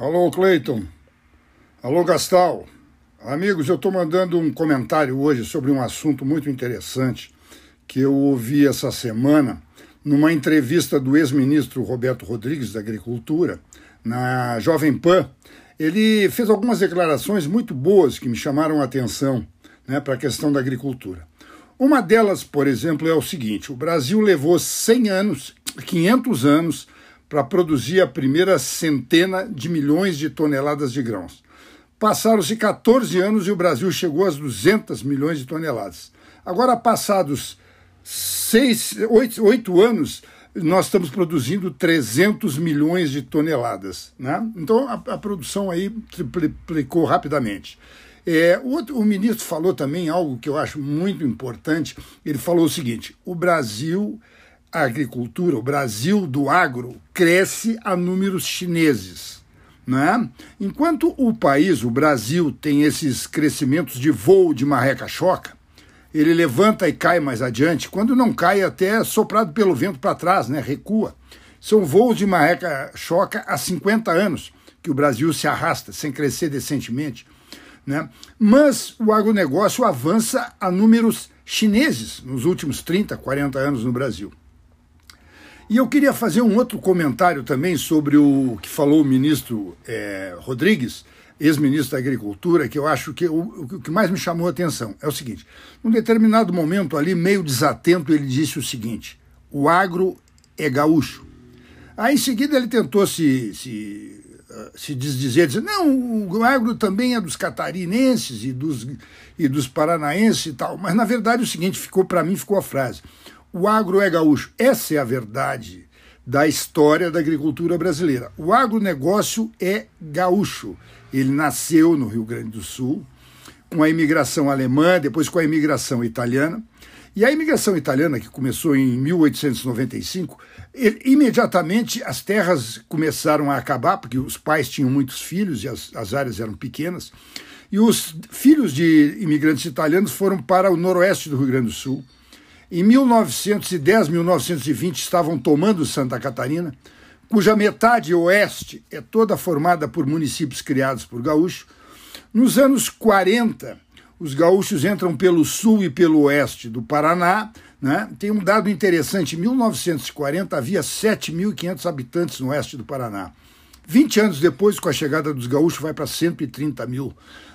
Alô, Cleiton. Alô, Gastal. Amigos, eu estou mandando um comentário hoje sobre um assunto muito interessante que eu ouvi essa semana numa entrevista do ex-ministro Roberto Rodrigues da Agricultura na Jovem Pan. Ele fez algumas declarações muito boas que me chamaram a atenção né, para a questão da agricultura. Uma delas, por exemplo, é o seguinte: o Brasil levou 100 anos, 500 anos para produzir a primeira centena de milhões de toneladas de grãos. Passaram-se 14 anos e o Brasil chegou às 200 milhões de toneladas. Agora, passados seis, oito, oito anos, nós estamos produzindo 300 milhões de toneladas. Né? Então, a, a produção aí triplicou rapidamente. É, o, outro, o ministro falou também algo que eu acho muito importante. Ele falou o seguinte: o Brasil a agricultura, o Brasil do agro, cresce a números chineses. Né? Enquanto o país, o Brasil, tem esses crescimentos de voo de marreca-choca, ele levanta e cai mais adiante, quando não cai, até é soprado pelo vento para trás, né? recua. São voos de marreca-choca há 50 anos que o Brasil se arrasta sem crescer decentemente. Né? Mas o agronegócio avança a números chineses nos últimos 30, 40 anos no Brasil. E eu queria fazer um outro comentário também sobre o que falou o ministro é, Rodrigues, ex-ministro da Agricultura, que eu acho que o, o, que mais me chamou a atenção é o seguinte: num determinado momento ali, meio desatento, ele disse o seguinte: o agro é gaúcho. Aí em seguida ele tentou se, se, uh, se desdizer, dizer, não, o agro também é dos catarinenses e dos, e dos paranaenses e tal. Mas na verdade o seguinte, ficou para mim, ficou a frase o agro é gaúcho. Essa é a verdade da história da agricultura brasileira. O agronegócio é gaúcho. Ele nasceu no Rio Grande do Sul, com a imigração alemã, depois com a imigração italiana. E a imigração italiana, que começou em 1895, ele, imediatamente as terras começaram a acabar, porque os pais tinham muitos filhos e as, as áreas eram pequenas. E os filhos de imigrantes italianos foram para o noroeste do Rio Grande do Sul em 1910, 1920 estavam tomando Santa Catarina, cuja metade oeste é toda formada por municípios criados por gaúchos. Nos anos 40, os gaúchos entram pelo sul e pelo oeste do Paraná. Né? Tem um dado interessante: em 1940 havia 7.500 habitantes no oeste do Paraná. 20 anos depois, com a chegada dos gaúchos, vai para 130 mil.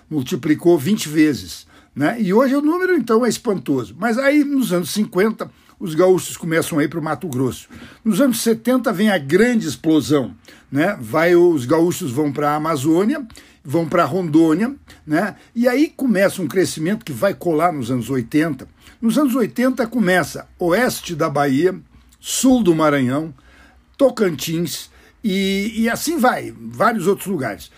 Multiplicou 20 vezes. Né? E hoje o número, então, é espantoso. Mas aí, nos anos 50, os gaúchos começam a ir para o Mato Grosso. Nos anos 70 vem a grande explosão. Né? Vai, os gaúchos vão para a Amazônia, vão para Rondônia, né? e aí começa um crescimento que vai colar nos anos 80. Nos anos 80 começa oeste da Bahia, sul do Maranhão, Tocantins, e, e assim vai, vários outros lugares.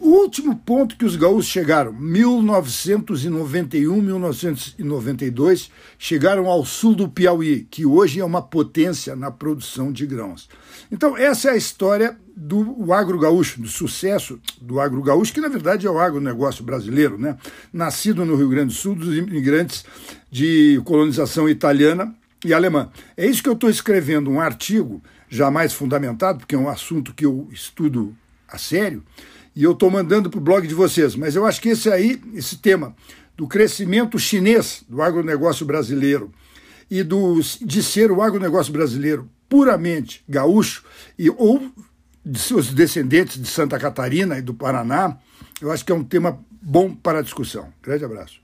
O último ponto que os gaúchos chegaram, 1991, 1992, chegaram ao sul do Piauí, que hoje é uma potência na produção de grãos. Então, essa é a história do agro gaúcho, do sucesso do agro gaúcho, que na verdade é o agronegócio brasileiro, né? nascido no Rio Grande do Sul, dos imigrantes de colonização italiana e alemã. É isso que eu estou escrevendo, um artigo jamais fundamentado, porque é um assunto que eu estudo a sério, e eu estou mandando para o blog de vocês. Mas eu acho que esse aí, esse tema do crescimento chinês do agronegócio brasileiro e do, de ser o agronegócio brasileiro puramente gaúcho e ou de seus descendentes de Santa Catarina e do Paraná, eu acho que é um tema bom para discussão. Grande abraço.